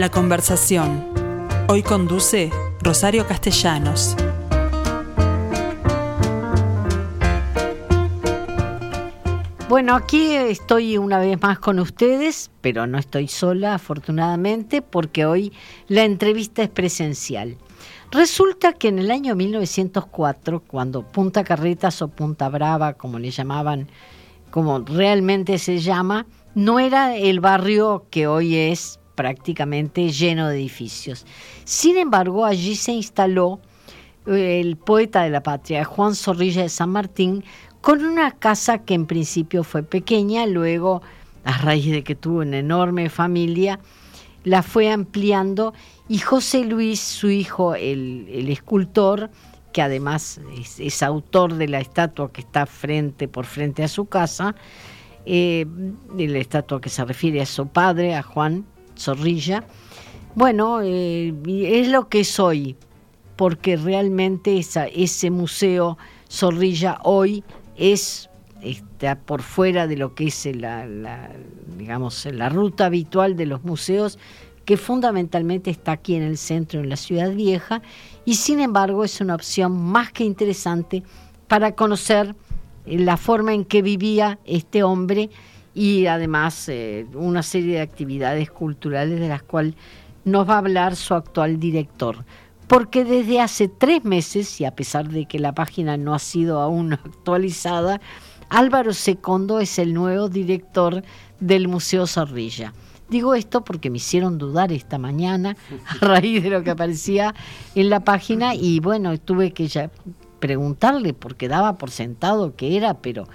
La conversación. Hoy conduce Rosario Castellanos. Bueno, aquí estoy una vez más con ustedes, pero no estoy sola, afortunadamente, porque hoy la entrevista es presencial. Resulta que en el año 1904, cuando Punta Carretas o Punta Brava, como le llamaban, como realmente se llama, no era el barrio que hoy es prácticamente lleno de edificios. Sin embargo, allí se instaló eh, el poeta de la patria, Juan Zorrilla de San Martín, con una casa que en principio fue pequeña, luego, a raíz de que tuvo una enorme familia, la fue ampliando y José Luis, su hijo, el, escultor, que además es, autor de la estatua que está frente por frente a su casa, eh, la estatua que se refiere a su padre, a Juan Zorrilla, bueno, eh, es lo que soy, porque realmente ese museo Zorrilla hoy es está por fuera de lo que es la, digamos, la ruta habitual de los museos, que fundamentalmente está aquí en el centro, en la ciudad vieja, y sin embargo es una opción más que interesante para conocer eh, la forma en que vivía este hombre y además eh, una serie de actividades culturales de las cuales nos va a hablar su actual director porque desde hace tres meses, y a pesar de que la página no ha sido aún actualizada, Álvaro Secondo es el nuevo director del Museo Zorrilla. Digo esto porque me hicieron dudar esta mañana a raíz de lo que aparecía en la página y bueno, tuve que ya preguntarle porque daba por sentado que era, pero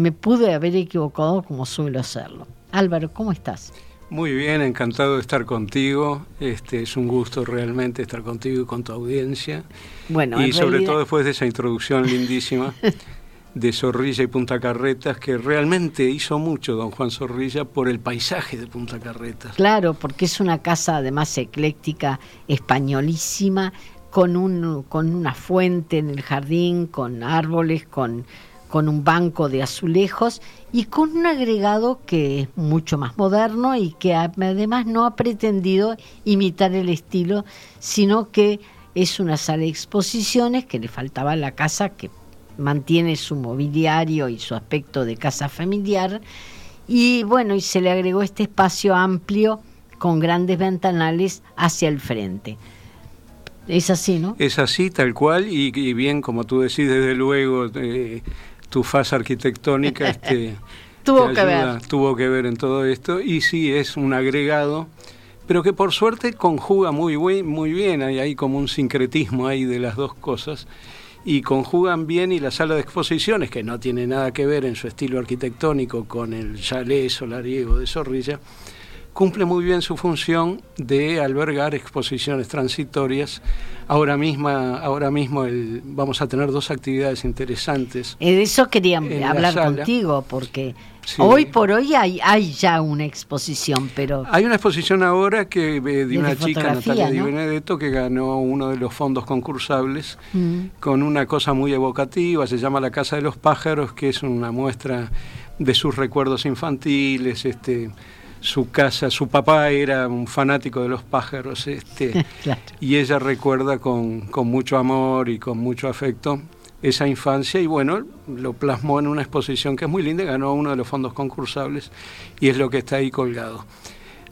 me pude haber equivocado como suelo hacerlo. Álvaro, ¿cómo estás? Muy bien, encantado de estar contigo. Este es un gusto realmente estar contigo y con tu audiencia. Bueno, y sobre todo después de esa introducción lindísima de Zorrilla y Punta Carretas, que realmente hizo mucho don Juan Zorrilla por el paisaje de Punta Carretas. Claro, porque es una casa además ecléctica, españolísima, con, un, con una fuente en el jardín, con árboles, con con un banco de azulejos y con un agregado que es mucho más moderno y que además no ha pretendido imitar el estilo, sino que es una sala de exposiciones que le faltaba a la casa que mantiene su mobiliario y su aspecto de casa familiar y bueno, y se le agregó este espacio amplio con grandes ventanales hacia el frente. Es así, ¿no? Es así, tal cual, y, bien, como tú decís, desde luego, eh, tu fase arquitectónica este, tuvo que ver. Tuvo que ver en todo esto. Y sí, es un agregado, pero que por suerte conjuga muy, muy bien, hay, hay como un sincretismo ahí de las dos cosas. Y conjugan bien y la sala de exposiciones, que no tiene nada que ver en su estilo arquitectónico con el chalet solariego de Zorrilla, cumple muy bien su función de albergar exposiciones transitorias. Ahora, misma, ahora mismo el, vamos a tener dos actividades interesantes. Eh, de eso quería hablar contigo, porque hoy por hoy hay, hay ya una exposición, pero... Hay una exposición ahora que eh, de una chica, Natalia Di Benedetto, que ganó uno de los fondos concursables mm. con una cosa muy evocativa, se llama La Casa de los Pájaros, que es una muestra de sus recuerdos infantiles, este su casa, su papá era un fanático de los pájaros, este, y ella recuerda con, con, mucho amor y con mucho afecto esa infancia y bueno, lo plasmó en una exposición que es muy linda, ganó uno de los fondos concursables y es lo que está ahí colgado.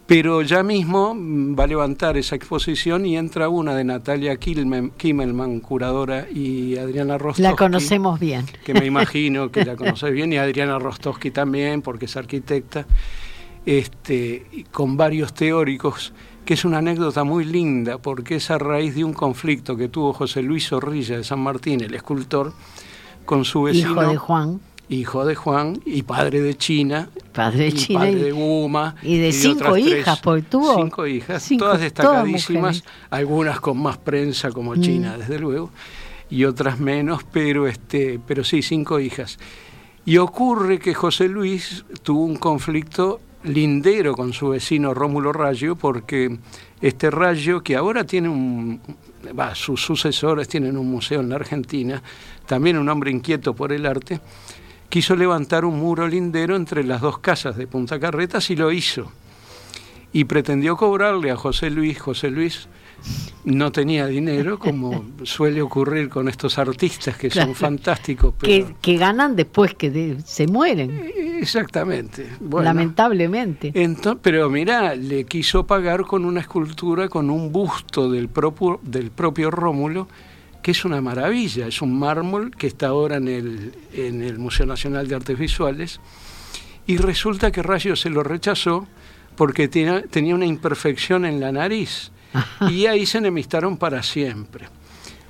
Pero ya mismo va a levantar esa exposición y entra una de Natalia Kimmelman, curadora, y Adriana Rostowski. La conocemos bien. Que me imagino que la conoces bien, y Adriana Rostowski también, porque es arquitecta este, con varios teóricos, que es una anécdota muy linda, porque es a raíz de un conflicto que tuvo José Luis Zorrilla de San Martín, el escultor, con su vecino. Hijo de Juan. Hijo de Juan y padre de China. Padre de China. Padre de Guma. Y de cinco hijas, porque tuvo. Cinco hijas, todas destacadísimas, algunas con más prensa como mm. China, desde luego, y otras menos, pero, este, pero sí, cinco hijas. Y ocurre que José Luis tuvo un conflicto lindero con su vecino Rómulo Rayo, porque este Rayo, que ahora tiene un, sus sucesores tienen un museo en la Argentina, también un hombre inquieto por el arte, quiso levantar un muro lindero entre las dos casas de Punta Carretas y lo hizo. y pretendió cobrarle a José Luis. José Luis no tenía dinero, como suele ocurrir con estos artistas que son fantásticos. que, ganan después que se mueren. Exactamente. Lamentablemente. pero mira, le quiso pagar con una escultura, con un busto del propio, del propio Rómulo, que es una maravilla. Es un mármol que está ahora en el, en el Museo Nacional de Artes Visuales. Y resulta que Rayo se lo rechazó porque tenía una imperfección en la nariz y ahí se enemistaron para siempre.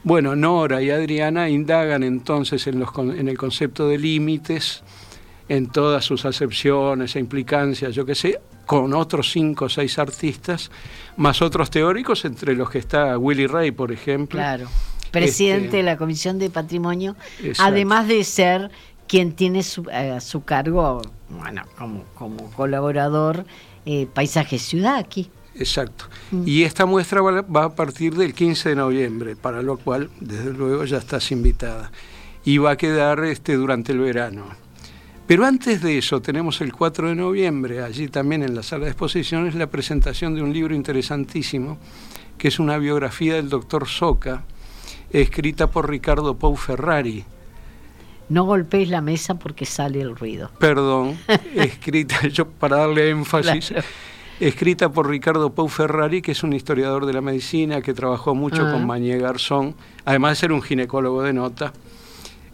Bueno, Nora y Adriana indagan entonces en, los, en el concepto de límites, en todas sus acepciones e implicancias, yo qué sé, con otros cinco o seis artistas, más otros teóricos, entre los que está Willy Ray, por ejemplo. Claro, presidente este, de la Comisión de Patrimonio, además de ser quien tiene su, a eh, su cargo, bueno, como, como colaborador, eh, Paisaje Ciudad aquí. Exacto. Mm. Y esta muestra va, a partir del 15 de noviembre, para lo cual, desde luego, ya estás invitada. Y va a quedar este, durante el verano. Pero antes de eso, tenemos el 4 de noviembre, allí también en la sala de exposiciones, la presentación de un libro interesantísimo, que es una biografía del doctor Soca, escrita por Ricardo Pau Ferrari. No golpees la mesa porque sale el ruido. Perdón, escrita, yo para darle énfasis escrita por Ricardo Pau Ferrari, que es un historiador de la medicina que trabajó mucho con Mañé Garzón, además de ser un ginecólogo de nota.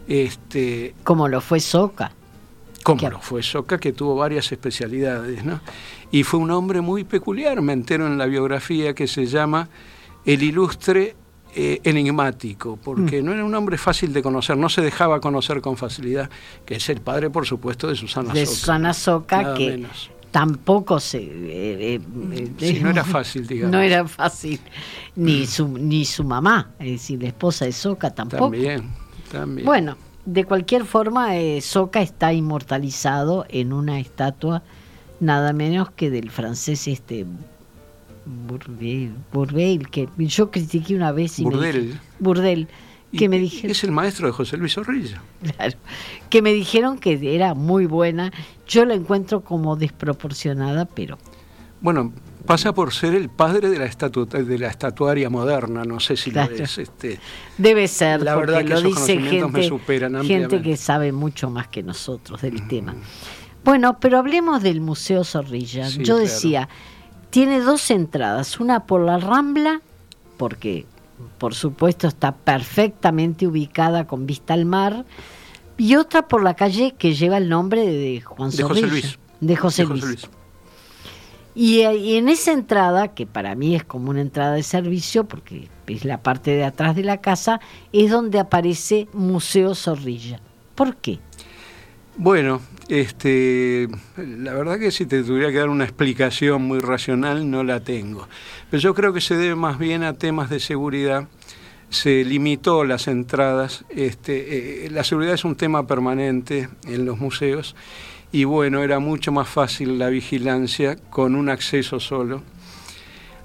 Este, como lo fue Soca. Como lo fue Soca, que tuvo varias especialidades, ¿no? Y fue un hombre muy peculiar, me entero en la biografía que se llama El ilustre eh, enigmático, porque mm. no era un hombre fácil de conocer, no se dejaba conocer con facilidad, que es el padre, por supuesto, de Susana Soca. De Susana Soca, que tampoco se... Eh, eh, no era fácil, digamos. No era fácil. Ni su, ni su mamá, es decir, la esposa de Soca tampoco. También, también. Bueno, de cualquier forma, eh, Soca está inmortalizado en una estatua nada menos que del francés este Bourdel, que yo critiqué una vez y Burdel. Burdel que me dijeron, es el maestro de José Luis Zorrilla. Claro, que me dijeron que era muy buena. Yo la encuentro como desproporcionada, pero... Bueno, pasa por ser el padre de la, de la estatuaria moderna, no sé si lo es. Este, Debe ser, la verdad que lo dice gente, gente que sabe mucho más que nosotros del mm. tema. Bueno, pero hablemos del Museo Zorrilla. Yo decía, tiene dos entradas, una por la Rambla, porque por supuesto está perfectamente ubicada con vista al mar, y otra por la calle que lleva el nombre de Juan de José Luis. De José, Luis. Y, y, en esa entrada, que para mí es como una entrada de servicio, porque es la parte de atrás de la casa, es donde aparece Museo Zorrilla. ¿Por qué? Bueno, este, la verdad que si te tuviera que dar una explicación muy racional, no la tengo. Pero yo creo que se debe más bien a temas de seguridad. Se limitó las entradas. Este, eh, la seguridad es un tema permanente en los museos y bueno, era mucho más fácil la vigilancia con un acceso solo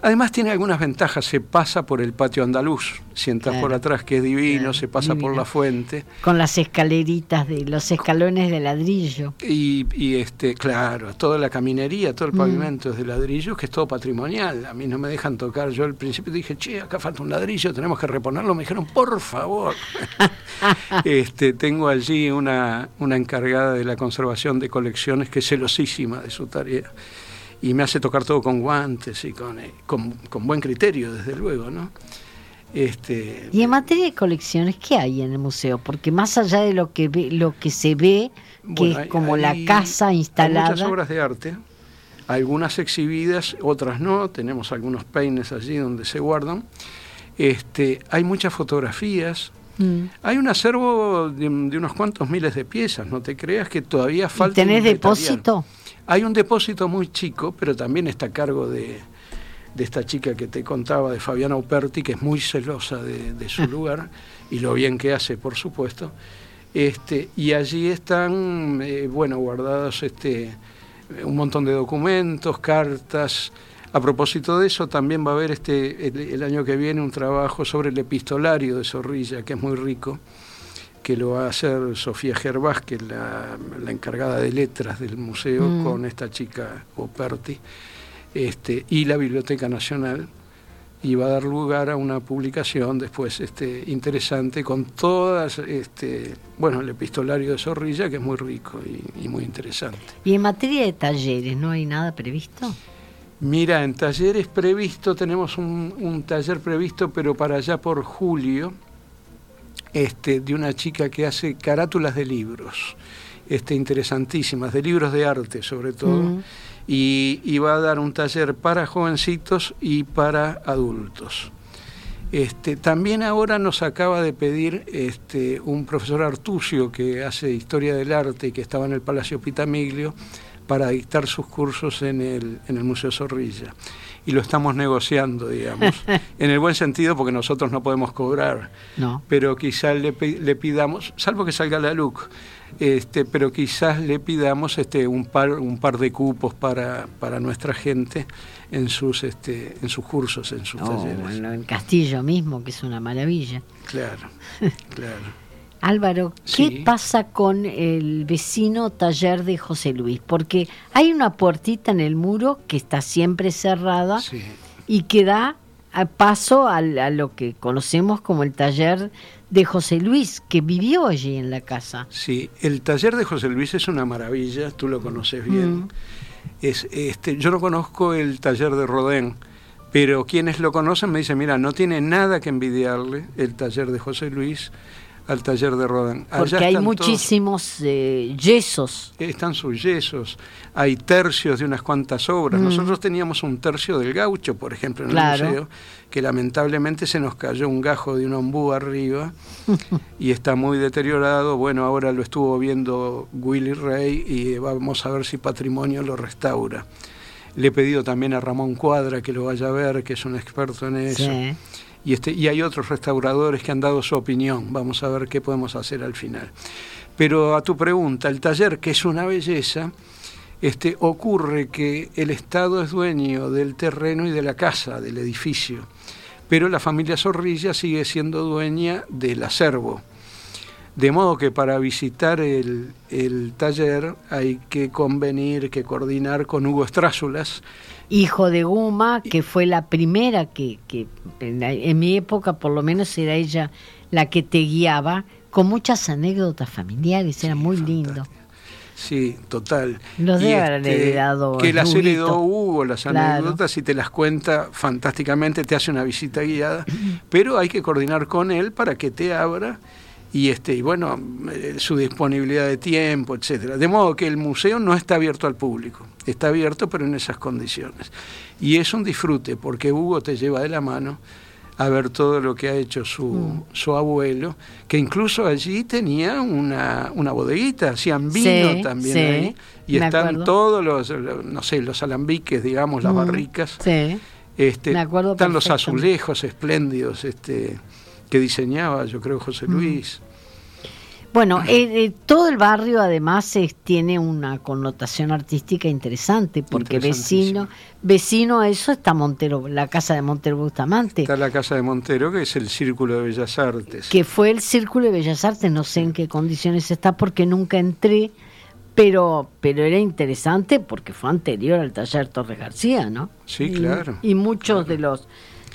Además tiene algunas ventajas, se pasa por el patio andaluz, si entras por atrás que es divino, se pasa por la fuente. Con las escaleritas de los escalones de ladrillo. Y, este, claro, toda la caminería, todo el mm. pavimento es de ladrillo, que es todo patrimonial. A mí no me dejan tocar. Yo al principio dije, che, acá falta un ladrillo, tenemos que reponerlo. Me dijeron, por favor. este, tengo allí una, una encargada de la conservación de colecciones que es celosísima de su tarea y me hace tocar todo con guantes y con, eh, con, buen criterio, desde luego, ¿no? Este, y en materia de colecciones, ¿qué hay en el museo? Porque más allá de lo que ve, lo que se ve, que es como la casa instalada. Hay muchas obras de arte, algunas exhibidas, otras no. Tenemos algunos peines allí donde se guardan. Este, hay muchas fotografías. Mm. Hay un acervo de, unos cuantos miles de piezas, no te creas que todavía falta. ¿Y ¿Tenés depósito? Hay un depósito muy chico, pero también está a cargo de, esta chica que te contaba, de Fabiana Uperti, que es muy celosa de, su lugar y lo bien que hace, por supuesto. Este, y allí están, eh, bueno, guardados este, un montón de documentos, cartas. A propósito de eso, también va a haber este, el año que viene un trabajo sobre el epistolario de Zorrilla, que es muy rico que lo va a hacer Sofía Gervás, que es la, encargada de letras del museo, mm. con esta chica Operti. este, y la Biblioteca Nacional y va a dar lugar a una publicación después este, interesante con todas, este, bueno, el epistolario de Zorrilla, que es muy rico y, muy interesante. ¿Y en materia de talleres no hay nada previsto? Mira, en talleres previsto, tenemos un, taller previsto, pero para allá por julio, este, de una chica que hace carátulas de libros, este, interesantísimas, de libros de arte sobre todo. Y, va a dar un taller para jovencitos y para adultos. Este, también ahora nos acaba de pedir este, un profesor Artucio que hace historia del arte y que estaba en el Palacio Pitamiglio para dictar sus cursos en el, en el Museo Zorrilla. Y lo estamos negociando, digamos, en el buen sentido porque nosotros no podemos cobrar, no. pero quizás le, le pidamos, salvo que salga la LUC, este, pero quizás le pidamos este, un, par, un par de cupos para, para nuestra gente en sus, este, en sus cursos, en sus talleres. Bueno, en Castillo mismo, que es una maravilla. Claro, claro. Álvaro, ¿qué pasa con el vecino taller de José Luis? Porque hay una puertita en el muro que está siempre cerrada y que da paso a, lo que conocemos como el taller de José Luis, que vivió allí en la casa. Sí, el taller de José Luis es una maravilla, tú lo conoces bien. Mm. Es, este, yo no conozco el taller de Rodén, pero quienes lo conocen me dicen, mira, no tiene nada que envidiarle el taller de José Luis al taller de Rodin. Porque hay muchísimos eh, yesos. Están sus yesos, hay tercios de unas cuantas obras. Mm. Nosotros teníamos un tercio del gaucho, por ejemplo, en el museo, que lamentablemente se nos cayó un gajo de un ombú arriba y está muy deteriorado. Bueno, ahora lo estuvo viendo Willy Rey y vamos a ver si Patrimonio lo restaura. Le he pedido también a Ramón Cuadra que lo vaya a ver, que es un experto en eso y, este, y hay otros restauradores que han dado su opinión. Vamos a ver qué podemos hacer al final. Pero a tu pregunta, el taller, que es una belleza, este, ocurre que el Estado es dueño del terreno y de la casa, del edificio, pero la familia Zorrilla sigue siendo dueña del acervo. De modo que para visitar el, el taller hay que convenir, que coordinar con Hugo Estrázulas, hijo de Guma, que fue la primera que, que en, mi época por lo menos era ella la que te guiaba, con muchas anécdotas familiares, era muy lindo. Sí, total. Los de haber este, heredado. Que las heredó Hugo, las anécdotas, y te las cuenta fantásticamente, te hace una visita guiada, pero hay que coordinar con él para que te abra y este y bueno eh, su disponibilidad de tiempo etcétera. De modo que el museo no está abierto al público está abierto pero en esas condiciones. Y es un disfrute porque Hugo te lleva de la mano a ver todo lo que ha hecho su, mm. su abuelo, que incluso allí tenía una, una bodeguita, hacían vino también ahí, y están todos los, no sé, los alambiques, digamos, las mm, barricas. Este, están los azulejos espléndidos, este, que diseñaba, yo creo, José Luis. Bueno, eh, eh, todo el barrio además tiene una connotación artística interesante, porque vecino vecino a eso está Montero, la casa de Montero Bustamante. Está la casa de Montero, que es el Círculo de Bellas Artes. Que fue el Círculo de Bellas Artes, no sé en qué condiciones está porque nunca entré, pero, pero era interesante porque fue anterior al taller Torres García, ¿no? Sí, claro. Y, muchos de los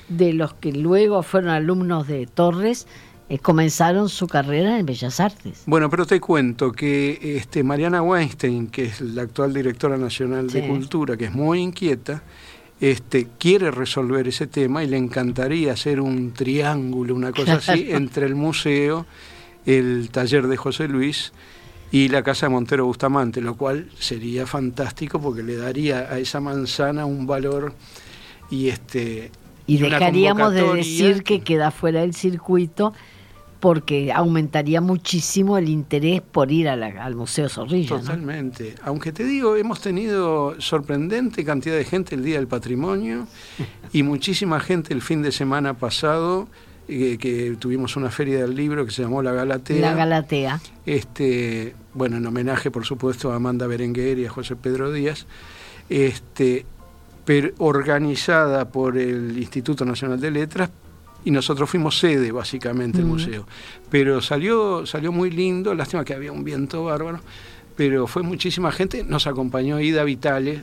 de los que luego fueron alumnos de Torres eh, comenzaron su carrera en Bellas Artes. Bueno, pero te cuento que este, Mariana Weinstein, que es la actual directora nacional de Cultura, que es muy inquieta, este, quiere resolver ese tema y le encantaría hacer un triángulo, una cosa así, entre el museo, el taller de José Luis y la casa de Montero Bustamante, lo cual sería fantástico porque le daría a esa manzana un valor y este y dejaríamos de decir que queda fuera del circuito porque aumentaría muchísimo el interés por ir al Museo Zorrilla. Totalmente. Aunque te digo, hemos tenido sorprendente cantidad de gente el Día del Patrimonio y muchísima gente el fin de semana pasado, eh, que tuvimos una feria del libro que se llamó La Galatea. La Galatea. Este, bueno, en homenaje, por supuesto, a Amanda Berenguer y a José Pedro Díaz. Este, pero organizada por el Instituto Nacional de Letras, y nosotros fuimos sede básicamente del museo. Pero salió, salió muy lindo, lástima que había un viento bárbaro, pero fue muchísima gente, nos acompañó Ida Vitale,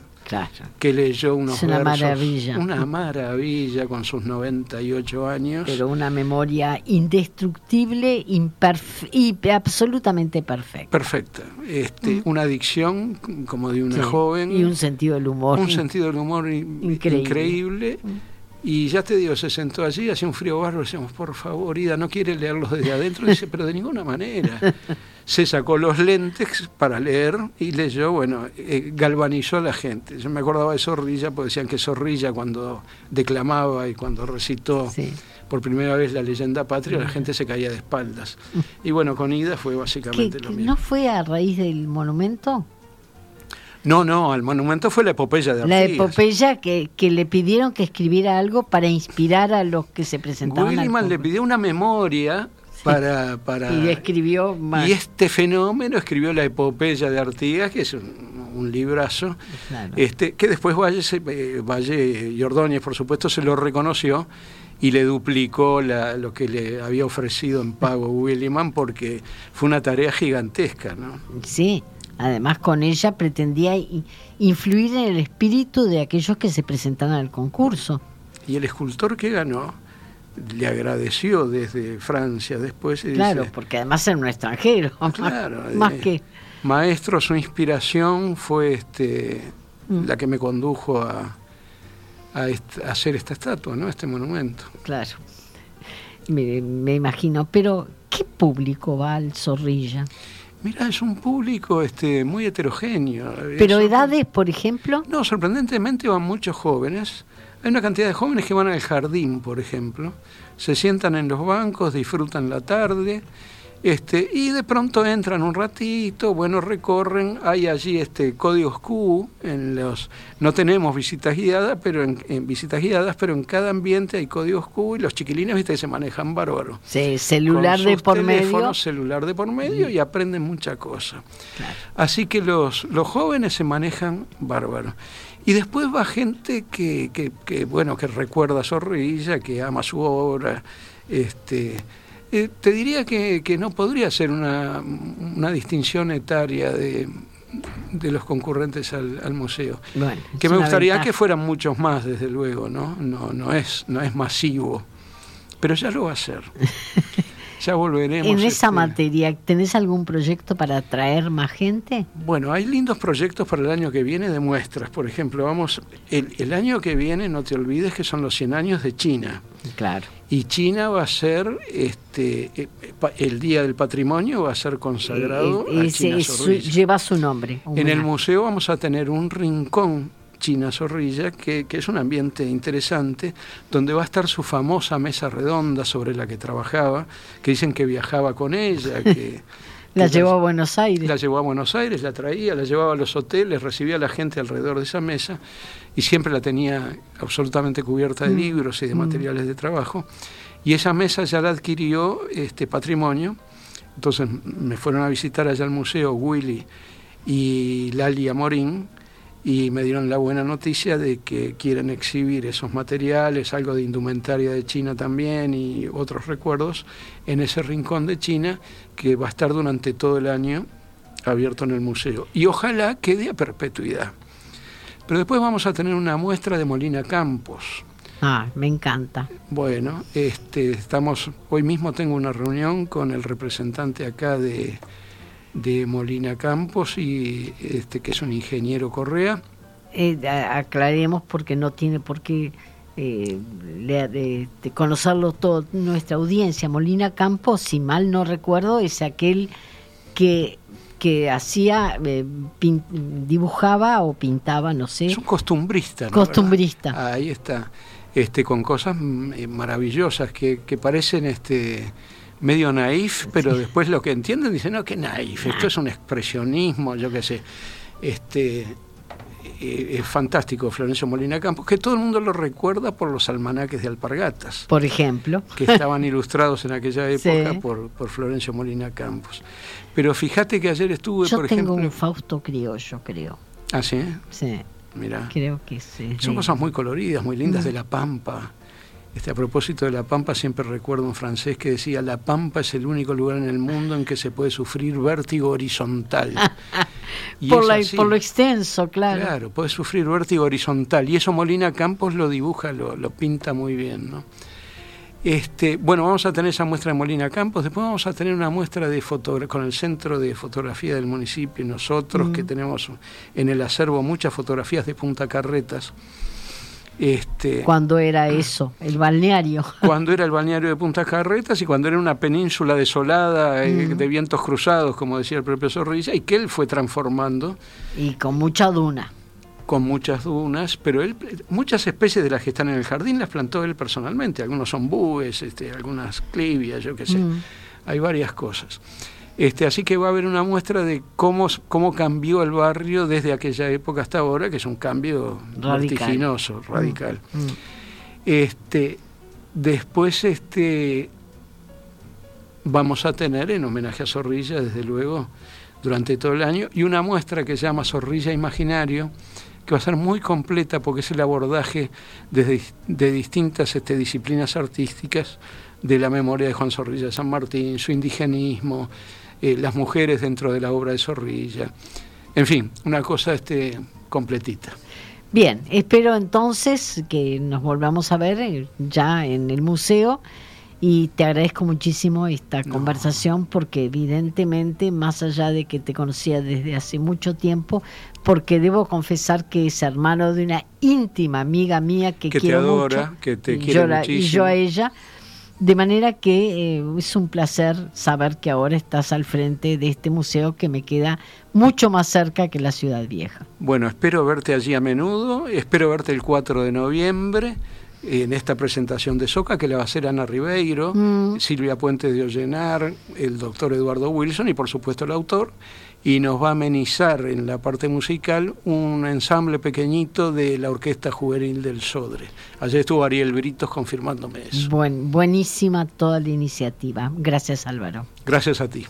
que leyó unos es una maravilla. Una maravilla con sus 98 años. Pero una memoria indestructible y absolutamente perfecta. Perfecta. Este, mm. Una adicción como de una joven. Y un sentido del humor. Un sentido del humor increíble. Mm. Y ya te digo, se sentó allí, hacía un frío barro, decíamos, por favor, Ida, no quiere leerlos desde adentro. Dice, pero de ninguna manera. Se sacó los lentes para leer y leyó, bueno, eh, galvanizó a la gente. Yo me acordaba de Zorrilla, porque decían que Zorrilla cuando declamaba y cuando recitó por primera vez la leyenda patria, la gente se caía de espaldas. Y bueno, con Ida fue básicamente lo mismo. ¿No fue a raíz del monumento? No, no, al monumento fue la epopeya de Artigas. La epopeya que, que le pidieron que escribiera algo para inspirar a los que se presentaban. Williman le pidió una memoria para, para... Y escribió más. Y este fenómeno escribió la epopeya de Artigas, que es un, librazo, este, que después Valle, eh, Valle y Ordóñez, por supuesto, se lo reconoció y le duplicó la, lo que le había ofrecido en pago Williman porque fue una tarea gigantesca, ¿no? Sí, Además, con ella pretendía influir en el espíritu de aquellos que se presentaban al concurso. Y el escultor que ganó le agradeció desde Francia después. claro, porque además era un extranjero. Claro, más, eh, que. Maestro, su inspiración fue este, mm. la que me condujo a, a, hacer esta estatua, ¿no? este monumento. Claro, me, me imagino. Pero, ¿qué público va al Zorrilla? Mira, es un público este, muy heterogéneo. ¿Pero edades, por ejemplo? No, sorprendentemente van muchos jóvenes. Hay una cantidad de jóvenes que van al jardín, por ejemplo. Se sientan en los bancos, disfrutan la tarde este, y de pronto entran un ratito, bueno, recorren, hay allí este códigos Q, en los, no tenemos visitas guiadas, pero en, visitas guiadas, pero en cada ambiente hay códigos Q y los chiquilines, viste, se manejan bárbaro. Sí, celular de por medio. celular de por medio y aprenden mucha cosa. Así que los, los jóvenes se manejan bárbaro. Y después va gente que, que, que, bueno, que recuerda a Zorrilla, que ama su obra, este eh, te diría que, no podría ser una, distinción etaria de, los concurrentes al, museo. que me gustaría que fueran muchos más, desde luego, ¿no? No, no, es, no es masivo, pero ya lo va a ser. ya volveremos. En esa este, materia, ¿tenés algún proyecto para atraer más gente? Bueno, hay lindos proyectos para el año que viene de muestras. Por ejemplo, vamos, el, el año que viene, no te olvides que son los 100 años de China. Claro. Y China va a ser, este, eh, el Día del Patrimonio va a ser consagrado eh, eh, Lleva su nombre. En el museo vamos a tener un rincón China Zorrilla, que, es un ambiente interesante, donde va a estar su famosa mesa redonda sobre la que trabajaba, que dicen que viajaba con ella, que... la llevó a Buenos Aires. La llevó a Buenos Aires, la traía, la llevaba a los hoteles, recibía a la gente alrededor de esa mesa y siempre la tenía absolutamente cubierta de mm. libros y de mm. materiales de trabajo. Y esa mesa ya la adquirió este patrimonio. Entonces me fueron a visitar allá al museo Willy y Lali Amorín, y me dieron la buena noticia de que quieren exhibir esos materiales, algo de indumentaria de China también y otros recuerdos en ese rincón de China que va a estar durante todo el año abierto en el museo. Y ojalá quede a perpetuidad. Pero después vamos a tener una muestra de Molina Campos. Ah, me encanta. Bueno, este, estamos, hoy mismo tengo una reunión con el representante acá de, de Molina Campos, y este, que es un ingeniero Correa. Eh, aclaremos porque no tiene por qué eh, de, conocerlo todo nuestra audiencia. Molina Campos, si mal no recuerdo, es aquel que que hacía, eh, dibujaba o pintaba, no sé. Es un costumbrista. Costumbrista. Ahí está, este, con cosas mm, maravillosas que, que parecen este, medio naif, pero después lo que entienden dicen, no, que naif, esto es un expresionismo, yo qué sé. Este, eh, es fantástico Florencio Molina Campos, que todo el mundo lo recuerda por los almanaques de alpargatas. Por ejemplo. Que estaban ilustrados en aquella época por, por, Florencio Molina Campos. Pero fíjate que ayer estuve, Yo por tengo un Fausto criollo, creo. ¿Ah, sí? Sí. Mira. Creo que sí. Son cosas muy coloridas, muy lindas, de La Pampa. Este, a propósito de La Pampa, siempre recuerdo un francés que decía, La Pampa es el único lugar en el mundo en que se puede sufrir vértigo horizontal. por, lo extenso, claro. Claro, puede sufrir vértigo horizontal y eso Molina Campos lo dibuja, lo, lo pinta muy bien, ¿no? Este, bueno, vamos a tener esa muestra de Molina Campos, después vamos a tener una muestra de con el Centro de Fotografía del municipio, nosotros que mm. tenemos en el acervo muchas fotografías de Punta Carretas. Este, cuando era eso, el balneario. Cuando era el balneario de Punta Carretas y cuando era una península desolada, eh, mm. de vientos cruzados, como decía el propio Zorrilla, y que él fue transformando. Y con mucha duna con muchas dunas, pero él, muchas especies de las que están en el jardín las plantó él personalmente. Algunos son búes, este, algunas clivias, yo qué sé. Mm. Hay varias cosas. Este, así que va a haber una muestra de cómo, cómo cambió el barrio desde aquella época hasta ahora, que es un cambio vertiginoso, mm. radical. Mm. Este, después este, vamos a tener, en homenaje a Zorrilla, desde luego, durante todo el año, y una muestra que se llama Zorrilla Imaginario, que va a ser muy completa porque es el abordaje de, de distintas este, disciplinas artísticas de la memoria de Juan Zorrilla de San Martín, su indigenismo, eh, las mujeres dentro de la obra de Zorrilla. En fin, una cosa este, completita. Bien, espero entonces que nos volvamos a ver eh, ya en el museo y te agradezco muchísimo esta conversación porque evidentemente, más allá de que te conocía desde hace mucho tiempo, porque debo confesar que es hermano de una íntima amiga mía que, que quiero te adora, mucho, que te quiere muchísimo. y yo a ella, de manera que eh, es un placer saber que ahora estás al frente de este museo que me queda mucho más cerca que la ciudad vieja. Bueno, espero verte allí a menudo, espero verte el 4 de noviembre en esta presentación de Soca, que le va a hacer Ana Ribeiro, mm. Silvia Puente de Ollenar, el doctor Eduardo Wilson y por supuesto el autor, y nos va a amenizar en la parte musical un ensamble pequeñito de la Orquesta Juvenil del Sodre. Ayer estuvo Ariel Britos confirmándome eso. buenísima toda la iniciativa. Gracias Álvaro. Gracias a ti.